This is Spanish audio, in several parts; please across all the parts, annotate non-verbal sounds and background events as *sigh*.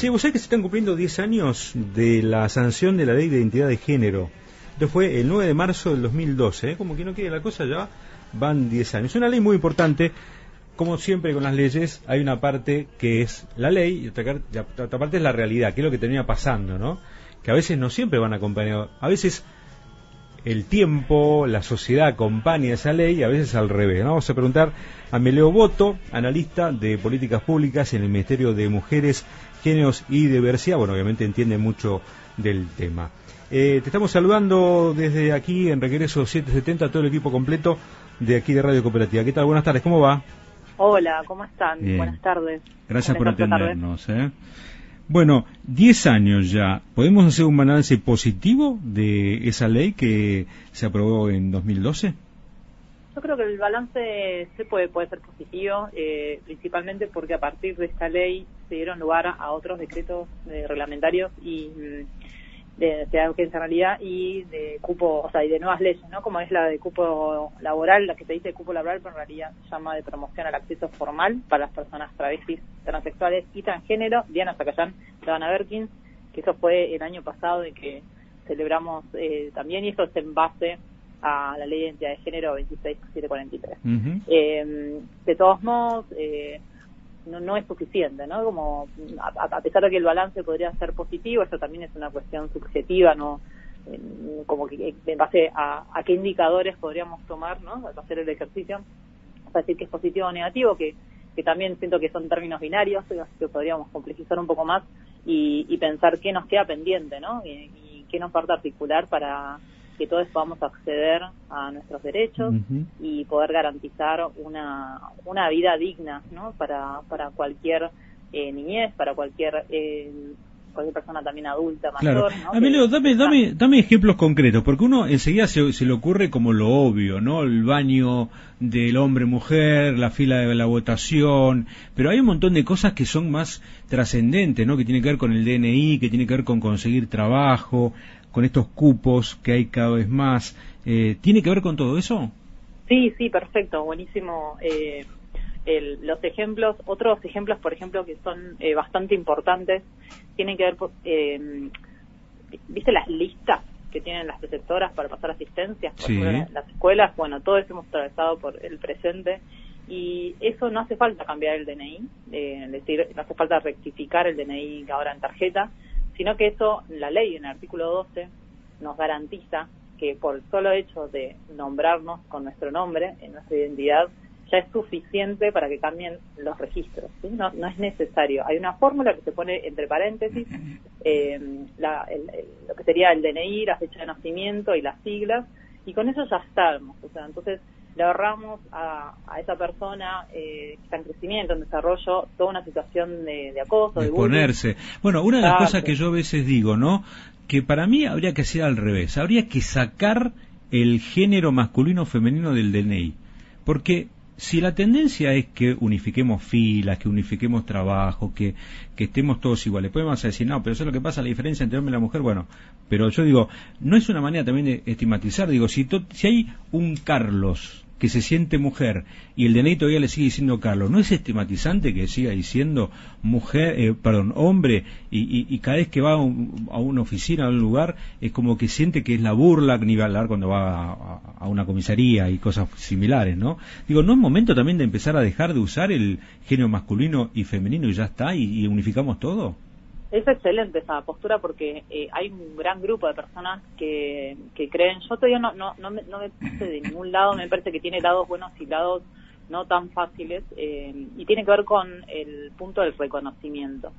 Sí, vos sabés que se están cumpliendo 10 años de la sanción de la ley de identidad de género. Esto fue el 9 de marzo del 2012, ¿eh? como que no quiere la cosa, ya van 10 años. Es una ley muy importante. Como siempre con las leyes, hay una parte que es la ley y otra, otra parte es la realidad, que es lo que termina pasando, ¿no? Que a veces no siempre van acompañados. A veces el tiempo, la sociedad acompaña esa ley y a veces al revés. Vamos a preguntar a Meleo Boto, analista de políticas públicas en el Ministerio de Mujeres, Géneros y Diversidad. Bueno, obviamente entiende mucho del tema. Eh, te estamos saludando desde aquí en Regreso 770, todo el equipo completo de aquí de Radio Cooperativa. ¿Qué tal? Buenas tardes, ¿cómo va? Hola, ¿cómo están? Buenas tardes. Gracias por atendernos. ¿eh? Bueno, 10 años ya. ¿Podemos hacer un balance positivo de esa ley que se aprobó en 2012? Yo creo que el balance se puede, puede ser positivo, eh, principalmente porque a partir de esta ley se dieron lugar a otros decretos eh, reglamentarios y mm, de, de agencia y de cupo, o sea, y de nuevas leyes, ¿no? Como es la de cupo laboral, la que se dice cupo laboral, pero en realidad se llama de promoción al acceso formal para las personas travestis, transexuales y transgénero. Diana Zacayán, Davana Berkins, que eso fue el año pasado y que celebramos eh, también, y eso es en base a la ley de identidad de género 26743. eh, de todos modos, eh, no, no es suficiente, ¿no? Como a, pesar de que el balance podría ser positivo, eso también es una cuestión subjetiva, ¿no? como que en base a, a, qué indicadores podríamos tomar, ¿no? Al hacer el ejercicio, para decir que es positivo o negativo, que, que también siento que son términos binarios, que podríamos complejizar un poco más y, y pensar qué nos queda pendiente, ¿no? Y, y qué nos falta articular para que todos podamos acceder a nuestros derechos y poder garantizar una, una vida digna ¿no? para, para cualquier eh, niñez, para cualquier eh, cualquier persona también adulta, mayor. Claro. ¿no? dame, dame, dame ejemplos concretos, porque uno enseguida se, se, le ocurre como lo obvio, ¿no? El baño del hombre-mujer, la fila de la votación, pero hay un montón de cosas que son más trascendentes, ¿no? Que tienen que ver con el DNI, que tiene que ver con conseguir trabajo, con estos cupos que hay cada vez más. Eh, ¿Tiene que ver con todo eso? Sí, sí, perfecto, buenísimo. Eh, los ejemplos, otros ejemplos, por ejemplo, que son eh, bastante importantes, tienen que ver, eh, ¿viste las listas que tienen las preceptoras para pasar asistencias? Por las escuelas, bueno, todo eso hemos atravesado por el presente y eso no hace falta cambiar el DNI, es decir, no hace falta rectificar el DNI ahora en tarjeta, sino que eso, la ley en el artículo 12 nos garantiza que por el solo hecho de nombrarnos con nuestro nombre en nuestra identidad ya es suficiente para que cambien los registros. No, es necesario. Hay una fórmula que se pone entre paréntesis, *laughs* eh, lo que sería el DNI, la fecha de nacimiento y las siglas, y con eso ya estamos. O sea, entonces le ahorramos a, esa persona eh, que está en crecimiento, en desarrollo, toda una situación de, acoso, de, de ponerse. Bueno, una de las cosas que yo a veces digo, ¿no? Que para mí habría que hacer al revés, habría que sacar el género masculino o femenino del DNI, porque si la tendencia es que unifiquemos filas, que unifiquemos trabajo, que, que estemos todos iguales, podemos decir, no, pero eso es lo que pasa, la diferencia entre hombre y la mujer, bueno, pero yo digo, no es una manera también de estigmatizar, digo, si, si hay un Carlos que se siente mujer y el DNI todavía le sigue diciendo Carlos, ¿no es estigmatizante que siga diciendo mujer, eh, perdón, hombre y, cada vez que va a, una oficina, a un lugar, es como que siente que es la burla, ni va a hablar cuando va a, una comisaría y cosas similares, ¿no? Digo, ¿no es momento también de empezar a dejar de usar el género masculino y femenino y ya está y unificamos todo? Es excelente esa postura porque eh, hay un gran grupo de personas que, que creen, yo todavía no, no, no, me, no me puse de ningún lado, me parece que tiene lados buenos y lados no tan fáciles eh, y tiene que ver con el punto del reconocimiento.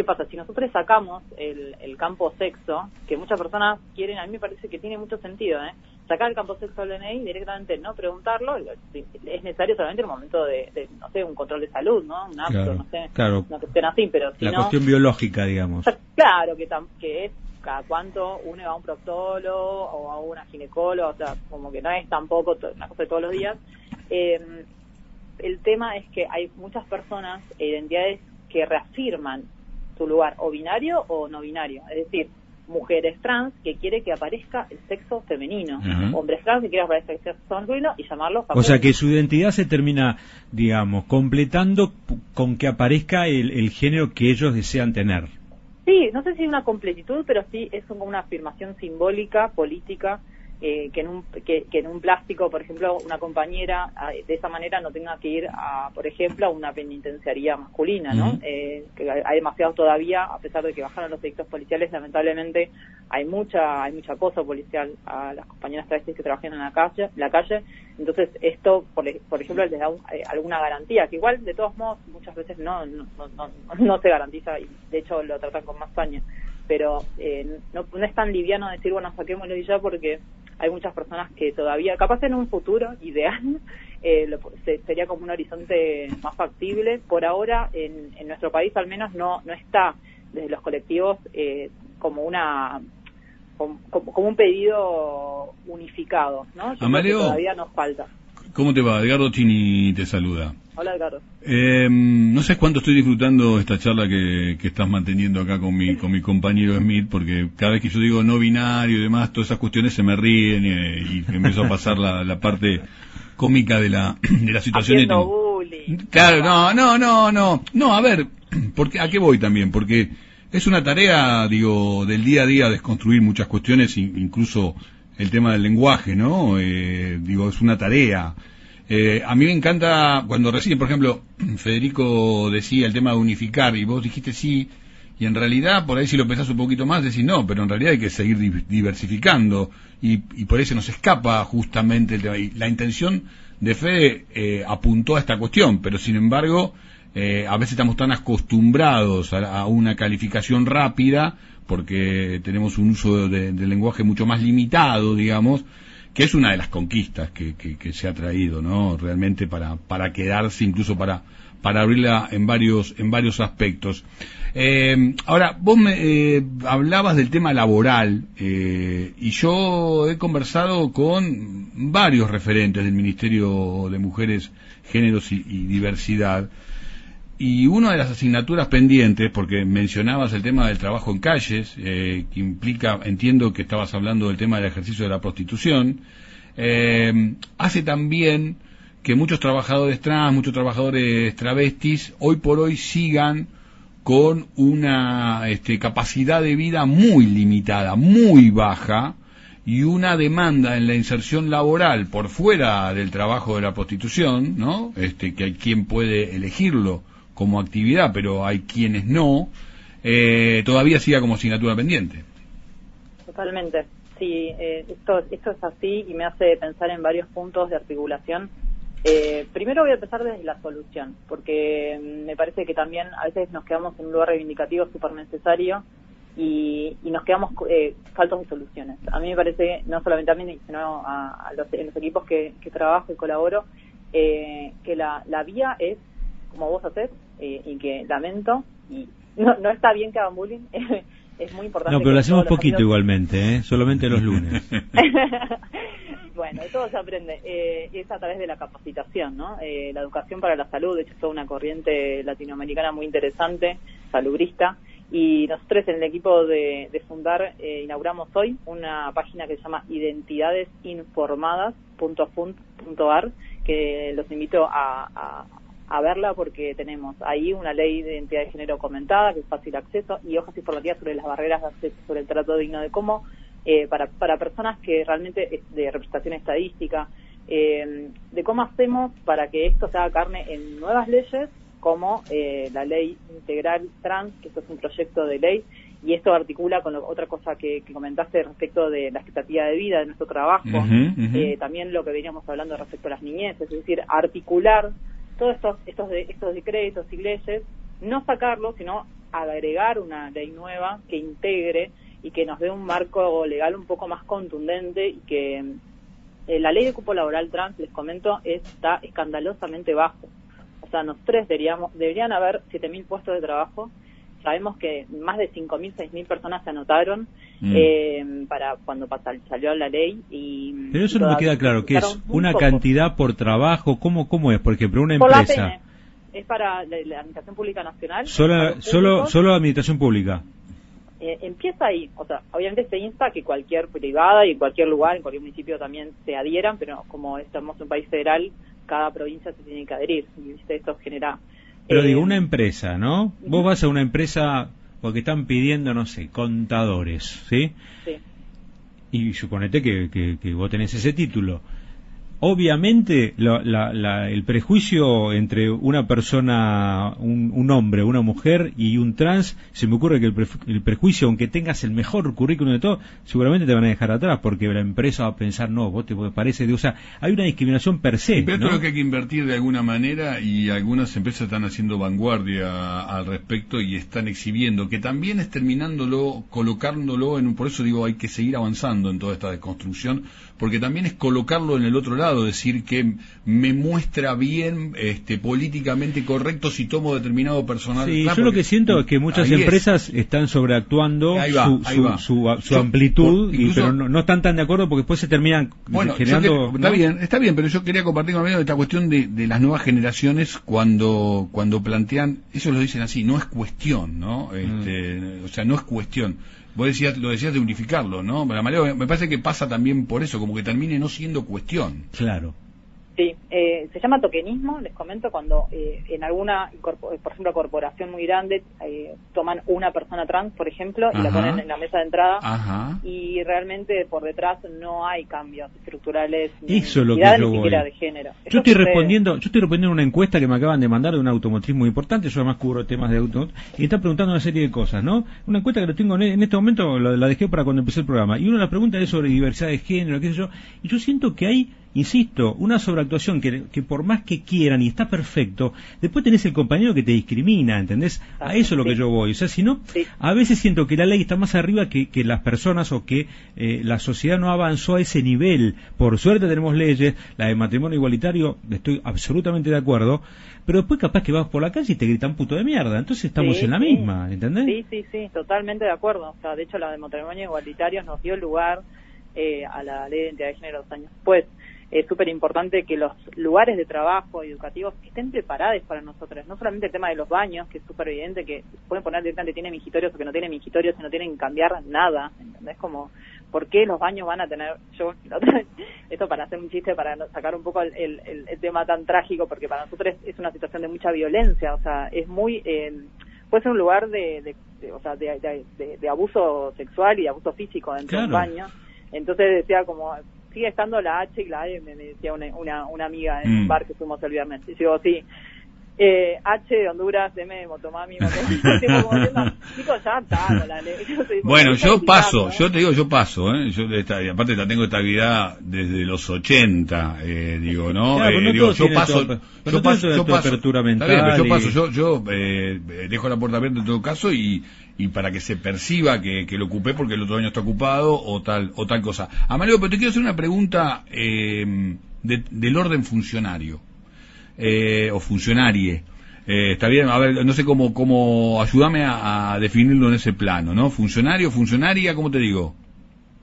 ¿Qué pasa? Si nosotros sacamos el, el campo sexo, que muchas personas quieren, a mí me parece que tiene mucho sentido, ¿eh? sacar el campo sexo del DNI directamente no preguntarlo, es necesario solamente en el momento de, no sé, un control de salud, ¿no? Un apto, no sé, claro. una cuestión así, pero La cuestión biológica, digamos. Claro, que, que es cada cuánto uno va a un proctólogo o a una ginecóloga, o sea, como que no es tampoco una cosa de todos los días. Eh, el tema es que hay muchas personas e identidades que reafirman su lugar o binario o no binario, es decir, mujeres trans que quiere que aparezca el sexo femenino, hombres trans que quieren que aparezca el sexo masculino y llamarlo O sea que su identidad se termina, digamos, completando con que aparezca el, género que ellos desean tener. Sí, no sé si una completitud, pero sí es como una afirmación simbólica, política, eh, que, en un, que, en un plástico, por ejemplo, una compañera de esa manera no tenga que ir a, por ejemplo, a una penitenciaría masculina, ¿no? eh, que hay demasiados todavía, a pesar de que bajaron los delitos policiales, lamentablemente hay mucha hay mucha acoso policial a las compañeras travestis que trabajan en la calle, la calle. Entonces, esto, por, por ejemplo, les da eh, alguna garantía, que igual, de todos modos, muchas veces no, no, no, no, se garantiza y, de hecho, lo tratan con más paña pero eh, no, no, es tan liviano decir, bueno, saquémoslo y ya porque hay muchas personas que todavía, capaz en un futuro ideal, *laughs* eh, sería como un horizonte más factible. Por ahora, en, nuestro país al menos no, no está desde los colectivos eh, como una como, un pedido unificado, ¿no? todavía nos falta. ¿Cómo te va? Edgardo Chini te saluda. Hola, Edgardo. Eh, no sé cuánto estoy disfrutando esta charla que, estás manteniendo acá con mi, con mi compañero Smith, porque cada vez que yo digo no binario y demás, todas esas cuestiones se me ríen y, empiezo a pasar la, parte cómica de la, de la situación. Claro, no, no, no, no. No, a ver, porque, ¿a qué voy también? Porque es una tarea, digo, del día a día desconstruir muchas cuestiones, incluso el tema del lenguaje, ¿no? Eh, digo, es una tarea. Eh, a mí me encanta cuando recién, por ejemplo, *clears throat* Federico decía el tema de unificar y vos dijiste sí, y en realidad por ahí si lo pensás un poquito más decís no, pero en realidad hay que seguir diversificando y, por ahí se nos escapa justamente el tema. la intención de Fede eh, apuntó a esta cuestión, pero sin embargo eh, a veces estamos tan acostumbrados a, una calificación rápida porque tenemos un uso de, lenguaje mucho más limitado, digamos, que es una de las conquistas que, se ha traído, ¿no? Realmente para, para quedarse, incluso para, para abrirla en varios, en varios aspectos. Eh, ahora, vos me eh, hablabas del tema laboral y yo he conversado con varios referentes del Ministerio de Mujeres, Géneros y Diversidad y una de las asignaturas pendientes, porque mencionabas el tema del trabajo en calles, eh, que implica, entiendo que estabas hablando del tema del ejercicio de la prostitución, eh, hace también que muchos trabajadores trans, muchos trabajadores travestis, hoy por hoy sigan con una este, capacidad de vida muy limitada, muy baja, y una demanda en la inserción laboral por fuera del trabajo de la prostitución, ¿no? Este, que hay quien puede elegirlo como actividad, pero hay quienes no, eh, todavía siga como asignatura pendiente. Totalmente, sí, eh, esto, esto es así y me hace pensar en varios puntos de articulación. Eh, primero voy a empezar desde la solución, porque mm, me parece que también a veces nos quedamos en un lugar reivindicativo súper necesario y, nos quedamos eh, faltos de soluciones. A mí me parece, no solamente a mí, sino a, los, en los equipos que, trabajo y colaboro, que la, la vía es como vos haces eh, y que lamento y no, no está bien que hagan bullying. *laughs* es muy importante. No, pero lo hacemos poquito igualmente, ¿eh? solamente los lunes. *laughs* bueno, de todo se aprende. Eh, es a través de la capacitación, ¿no? Eh, la educación para la salud, de hecho, es toda una corriente latinoamericana muy interesante, salubrista. Y nosotros en el equipo de, de Fundar inauguramos hoy una página que se llama identidadesinformadas.fund.ar, que los invito a, a verla porque tenemos ahí una ley de identidad de género comentada, que es fácil acceso, y hojas informativas sobre las barreras de acceso sobre el trato digno de cómo, eh, para, para personas que realmente de representación estadística, eh, de cómo hacemos para que esto se haga carne en nuevas leyes, como eh, la ley integral trans, que esto es un proyecto de ley, y esto articula con otra cosa que, comentaste respecto de la expectativa de vida de nuestro trabajo, también lo que veníamos hablando respecto a las niñeces, es decir, articular todos estos, estos, estos decretos y leyes, no sacarlos, sino agregar una ley nueva que integre y que nos dé un marco legal un poco más contundente y que eh, la ley de cupo laboral trans, les comento, está escandalosamente bajo. O sea, nosotros deberíamos, deberían haber 7.000 puestos de trabajo Sabemos que más de 5.000, 6.000 personas se anotaron mm. eh, para cuando salió la ley. y Pero eso no me queda claro, ¿qué es? ¿Una cantidad por trabajo? ¿Cómo, cómo es? Porque una empresa... es para la, Administración Pública Nacional. ¿Solo, solo, solo Administración Pública? Eh, empieza ahí, o sea, obviamente se insta que cualquier privada y en cualquier lugar, en cualquier municipio también se adhieran, pero como estamos en un país federal, cada provincia se tiene que adherir. Y esto genera pero digo, una empresa, ¿no? Vos vas a una empresa porque están pidiendo, no sé, contadores, ¿sí? Sí. Y suponete que, que, que vos tenés ese título obviamente el prejuicio entre una persona, un, hombre, una mujer y un trans, se me ocurre que el, prejuicio, aunque tengas el mejor currículum de todo, seguramente te van a dejar atrás porque la empresa va a pensar, no, vos te parece de, o sea, hay una discriminación per se. pero creo que hay que invertir de alguna manera y algunas empresas están haciendo vanguardia al respecto y están exhibiendo, que también es terminándolo, colocándolo en un, por eso digo, hay que seguir avanzando en toda esta desconstrucción, porque también es colocarlo en el otro lado decir que me muestra bien este, políticamente correcto si tomo determinado personal. Sí, yo lo que siento es que muchas empresas están sobreactuando su, amplitud, y, pero no, están tan de acuerdo porque después se terminan generando... está bien, está bien, pero yo quería compartir con esta cuestión de, las nuevas generaciones cuando, cuando plantean, eso lo dicen así, no es cuestión, ¿no? Este, mm. O sea, no es cuestión. Vos decías, lo decías de unificarlo, ¿no? Me parece que pasa también por eso, como que termine no siendo cuestión. Claro. Sí, eh, se llama tokenismo, les comento, cuando eh, en alguna, por ejemplo, corporación muy grande, eh, toman una persona trans, por ejemplo, y la ponen en la mesa de entrada, y realmente por detrás no hay cambios estructurales ni, Eso lo que yo de género. Yo estoy respondiendo, yo estoy respondiendo una encuesta que me acaban de mandar de un automotriz muy importante, yo además cubro temas de automotriz, y está preguntando una serie de cosas, ¿no? Una encuesta que lo tengo en, este momento, la, la, dejé para cuando empecé el programa, y una de las preguntas es sobre diversidad de género, qué sé yo, y yo siento que hay insisto, una sobreactuación que, que, por más que quieran y está perfecto, después tenés el compañero que te discrimina, ¿entendés? A eso es lo que yo voy. O sea, si no, a veces siento que la ley está más arriba que, que las personas o que eh, la sociedad no avanzó a ese nivel. Por suerte tenemos leyes, la de matrimonio igualitario, estoy absolutamente de acuerdo, pero después capaz que vas por la calle y te gritan puto de mierda. Entonces estamos en la misma, ¿entendés? Sí, sí, sí, totalmente de acuerdo. O sea, de hecho la de matrimonio igualitario nos dio lugar eh, a la ley de identidad de género dos años después es súper importante que los lugares de trabajo educativos estén preparados para nosotros. No solamente el tema de los baños, que es súper evidente que pueden poner directamente tiene mingitorios o que no tiene mingitorios y no tienen que cambiar nada. ¿Entendés? Como, ¿por qué los baños van a tener.? Yo, *laughs* esto para hacer un chiste, para sacar un poco el, el, tema tan trágico, porque para nosotros es, una situación de mucha violencia. O sea, es muy. Eh, puede ser un lugar de, de, o sea, de, de, abuso sexual y abuso físico dentro de un baño. Entonces decía como sigue estando la H y la E, me, decía una, una, una, amiga en un mm. bar que fuimos el viernes. Y digo, sí, eh, H de Honduras, M de Motomami, *laughs* Motomami. Chicos, ya está, *laughs* la Bueno, yo paso, yo te digo, yo paso, ¿eh? Yo esta, aparte la tengo estabilidad desde los 80, eh, digo, ¿no? eh, digo, yo paso, yo paso, yo paso, apertura mental yo paso, yo, yo eh, dejo la puerta abierta en todo caso y y para que se perciba que, lo ocupé porque el otro año está ocupado o tal o tal cosa. Amalio, pero te quiero hacer una pregunta eh, del orden funcionario eh, o funcionarie. Eh, está bien, a ver, no sé cómo, cómo ayúdame a, definirlo en ese plano, ¿no? Funcionario, funcionaria, ¿cómo te digo?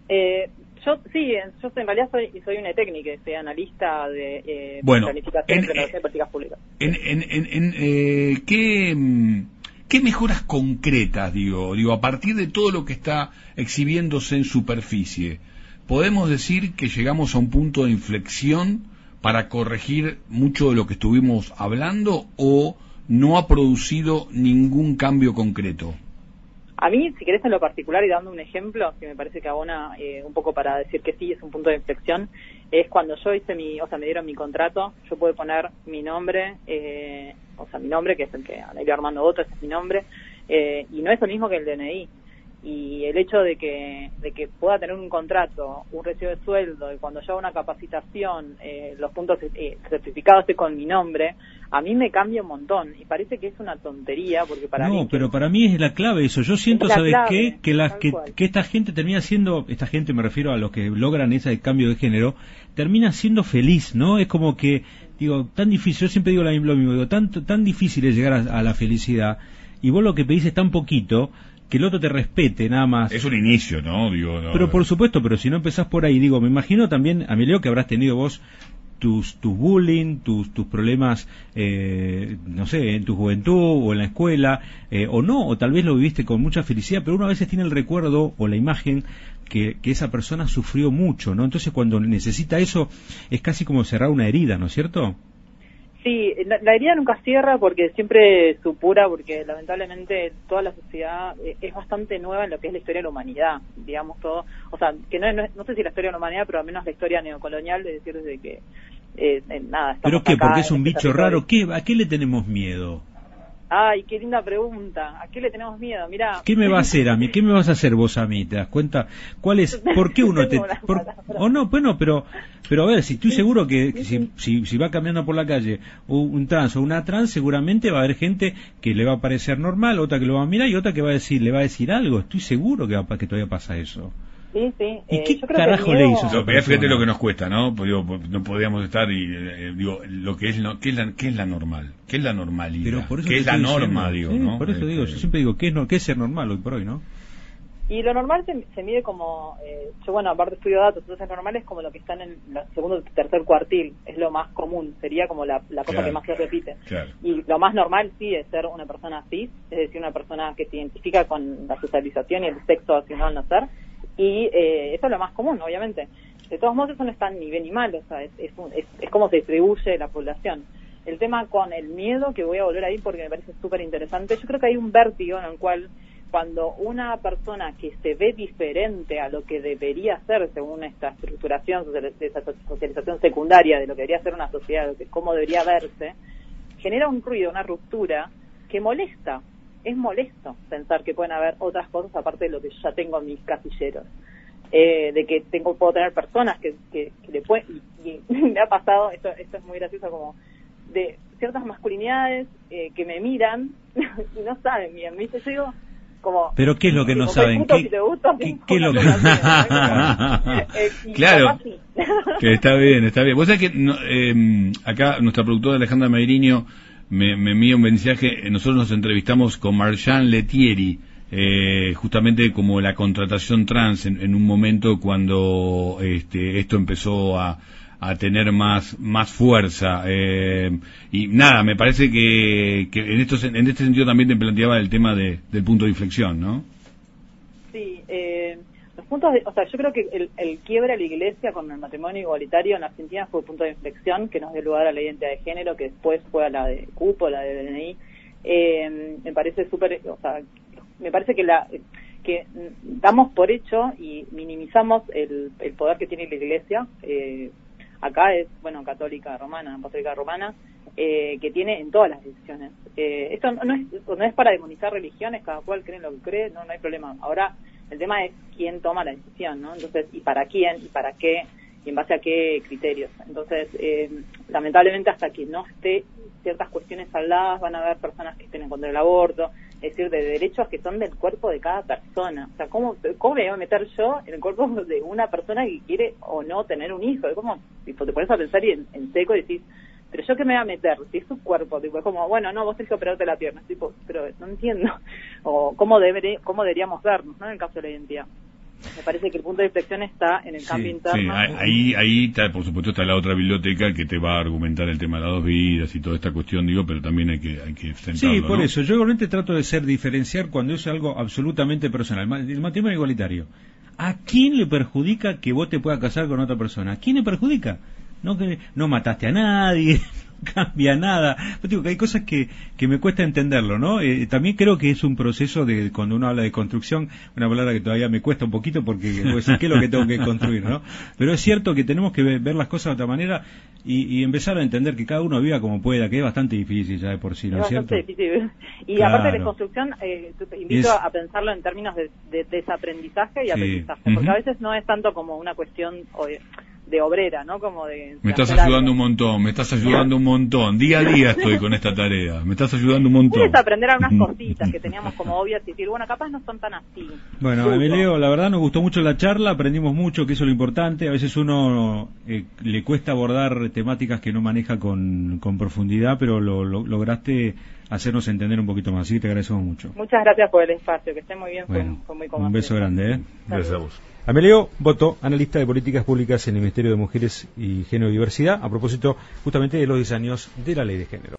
yo sí, yo en realidad soy, soy una técnica, soy analista de planificación de políticas públicas. En, en, en, ¿qué, ¿Qué mejoras concretas, digo, digo, a partir de todo lo que está exhibiéndose en superficie, podemos decir que llegamos a un punto de inflexión para corregir mucho de lo que estuvimos hablando o no ha producido ningún cambio concreto? A mí, si querés en lo particular y dando un ejemplo que me parece que abona eh, un poco para decir que sí es un punto de inflexión, es cuando yo hice mi, o sea, me dieron mi contrato, yo pude poner mi nombre, eh, o sea, mi nombre, que es el que Anelia Armando Otto, ese es mi nombre, eh, y no es lo mismo que el DNI. Y el hecho de que, de que pueda tener un contrato, un recibo de sueldo, y cuando yo hago una capacitación, eh, los puntos eh, certificados esté con mi nombre, a mí me cambia un montón. Y parece que es una tontería, porque para no, pero para mí es la clave eso. Yo siento, ¿sabes qué? Que, la, que, que, esta gente termina siendo, esta gente me refiero a los que logran ese cambio de género, termina siendo feliz, ¿no? Es como que digo, tan difícil, yo siempre digo lo mismo, digo, tan, tan difícil es llegar a, la felicidad, y vos lo que pedís es tan poquito, que el otro te respete, nada más. Es un inicio, ¿no? Digo, pero por supuesto, pero si no empezás por ahí, digo, me imagino también, Amelio, que habrás tenido vos tus, tus bullying, tus, tus problemas, eh, no sé, en tu juventud o en la escuela, eh, o no, o tal vez lo viviste con mucha felicidad, pero uno a veces tiene el recuerdo o la imagen que, que, esa persona sufrió mucho, ¿no? Entonces cuando necesita eso es casi como cerrar una herida, ¿no es cierto? Sí, la, herida nunca cierra porque siempre supura, porque lamentablemente toda la sociedad eh, es bastante nueva en lo que es la historia de la humanidad, digamos todo. O sea, que no, no, sé si la historia de la humanidad, pero al menos la historia neocolonial, de decir desde que eh, nada. ¿Pero qué? Porque es un este bicho raro. ¿Qué, ¿A qué le tenemos miedo? Ay, qué linda pregunta. ¿A qué le tenemos miedo? Mira. ¿Qué me va a hacer a mí? ¿Qué me vas a hacer vos a mí? ¿Te das cuenta? ¿Cuál es? *laughs* ¿Por qué uno te? o no, bueno, pero, pero a ver, si estoy seguro que, si, si, va caminando por la calle un, trans o una trans, seguramente va a haber gente que le va a parecer normal, otra que lo va a mirar y otra que va a decir, le va a decir algo. Estoy seguro que, va, que todavía pasa eso. Sí, sí. ¿Y eh, qué carajo le hizo? No, fíjate lo que nos cuesta, ¿no? Pues no podríamos estar y eh, digo lo que es lo, ¿qué es la qué es la normal, qué es la normalidad, qué es la norma, digo, ¿no? Por eso digo, yo este, siempre digo qué es no, qué es ser normal hoy por hoy, ¿no? Y lo normal se, mide como, eh, yo bueno, aparte estudio datos, entonces normal es como lo que está en el segundo tercer cuartil, es lo más común, sería como la, cosa que más se repite. Y lo más normal sí es ser una persona cis, es decir, una persona que se identifica con la socialización y el sexo asignado al nacer, y eh, eso es lo más común, obviamente. De todos modos, eso no está ni bien ni mal, o sea, es, es, es, como se distribuye la población. El tema con el miedo, que voy a volver ahí porque me parece súper interesante, yo creo que hay un vértigo en el cual cuando una persona que se ve diferente a lo que debería ser según esta estructuración, esta socialización secundaria de lo que debería ser una sociedad, de cómo debería verse, genera un ruido, una ruptura que molesta, es molesto pensar que pueden haber otras cosas aparte de lo que yo ya tengo en mis casilleros. Eh, de que tengo puedo tener personas que, que, le pueden y, *laughs* me ha pasado esto esto es muy gracioso como de ciertas masculinidades eh, que me miran *laughs* y no saben bien me dice yo digo como pero qué es lo que no saben ¿Qué, ¿qué, es lo que *laughs* eh, claro. que está bien está bien. Vos sabés que eh, acá nuestra productora Alejandra Meiriño me, me envía un mensaje, nosotros nos entrevistamos con Marjan Letieri, eh, justamente como la contratación trans en, un momento cuando este, esto empezó a, a tener más más fuerza. Eh, y nada me parece que, que en estos en este sentido también te planteaba el tema de, del punto de inflexión no sí eh, los puntos o sea, yo creo que el, el quiebre a la iglesia con el matrimonio igualitario en Argentina fue el punto de inflexión que nos dio lugar a la identidad de género, que después fue a la de cupo, la de DNI. Eh, me parece súper, o sea, me parece que la que damos por hecho y minimizamos el, el poder que tiene la iglesia. Eh, acá es, bueno, católica romana, apostólica romana, eh, que tiene en todas las decisiones. Eh, esto no, es, no es para demonizar religiones, cada cual cree lo que cree, no, no hay problema. Ahora, el tema es quién toma la decisión, ¿no? Entonces, ¿y para quién? ¿Y para qué? ¿Y en base a qué criterios? Entonces, eh, lamentablemente, hasta que no esté ciertas cuestiones habladas, van a haber personas que estén en contra del aborto, es decir, de derechos que son del cuerpo de cada persona. O sea, ¿cómo, cómo me voy a meter yo en el cuerpo de una persona que quiere o no tener un hijo? Es como, te pones a pensar y en, en seco decís, pero yo que me voy a meter, si es su cuerpo, tipo, es como, bueno, no, vos tenés que operarte la pierna, tipo, pero no entiendo, *laughs* o cómo, debería, cómo deberíamos vernos, ¿no? En el caso de la identidad. Me parece que el punto de inflexión está en el cambio interno. Sí, ahí, ahí está, por supuesto, está la otra biblioteca que te va a argumentar el tema de las dos vidas y toda esta cuestión, digo, pero también hay que, hay que Sí, por eso. Yo realmente trato de ser diferenciar cuando es algo absolutamente personal. El matrimonio igualitario. ¿A quién le perjudica que vos te puedas casar con otra persona? ¿A quién le perjudica? No que no mataste a nadie, *laughs* cambia nada. Yo digo que hay cosas que, que me cuesta entenderlo, ¿no? Eh, también creo que es un proceso de, cuando uno habla de construcción, una palabra que todavía me cuesta un poquito porque decir, ¿qué es lo que tengo que construir, ¿no? Pero es cierto que tenemos que ver, las cosas de otra manera y, empezar a entender que cada uno viva como pueda, que es bastante difícil ya de por sí, ¿no es cierto? Difícil. Y aparte de construcción, eh, te invito a pensarlo en términos de, desaprendizaje y aprendizaje, porque a veces no es tanto como una cuestión de obrera, ¿no? Como de... Me estás ayudando un montón, me estás ayudando un montón. Día a día estoy con esta tarea, me estás ayudando un montón. Puedes aprender algunas cositas que teníamos como obvias y decir, bueno, capaz no son tan así. Bueno, Emilio, la verdad nos gustó mucho la charla, aprendimos mucho, que eso es lo importante. A veces uno eh, le cuesta abordar temáticas que no maneja con, con profundidad, pero lo, lograste hacernos entender un poquito más. Así que te agradecemos mucho. Muchas gracias por el espacio, que esté muy bien, fue, muy cómodo. Un beso grande, ¿eh? Gracias a vos. Amelio Boto, analista de políticas públicas en el Ministerio de Mujeres y Género y Diversidad, a propósito justamente de los 10 años de la Ley de Género.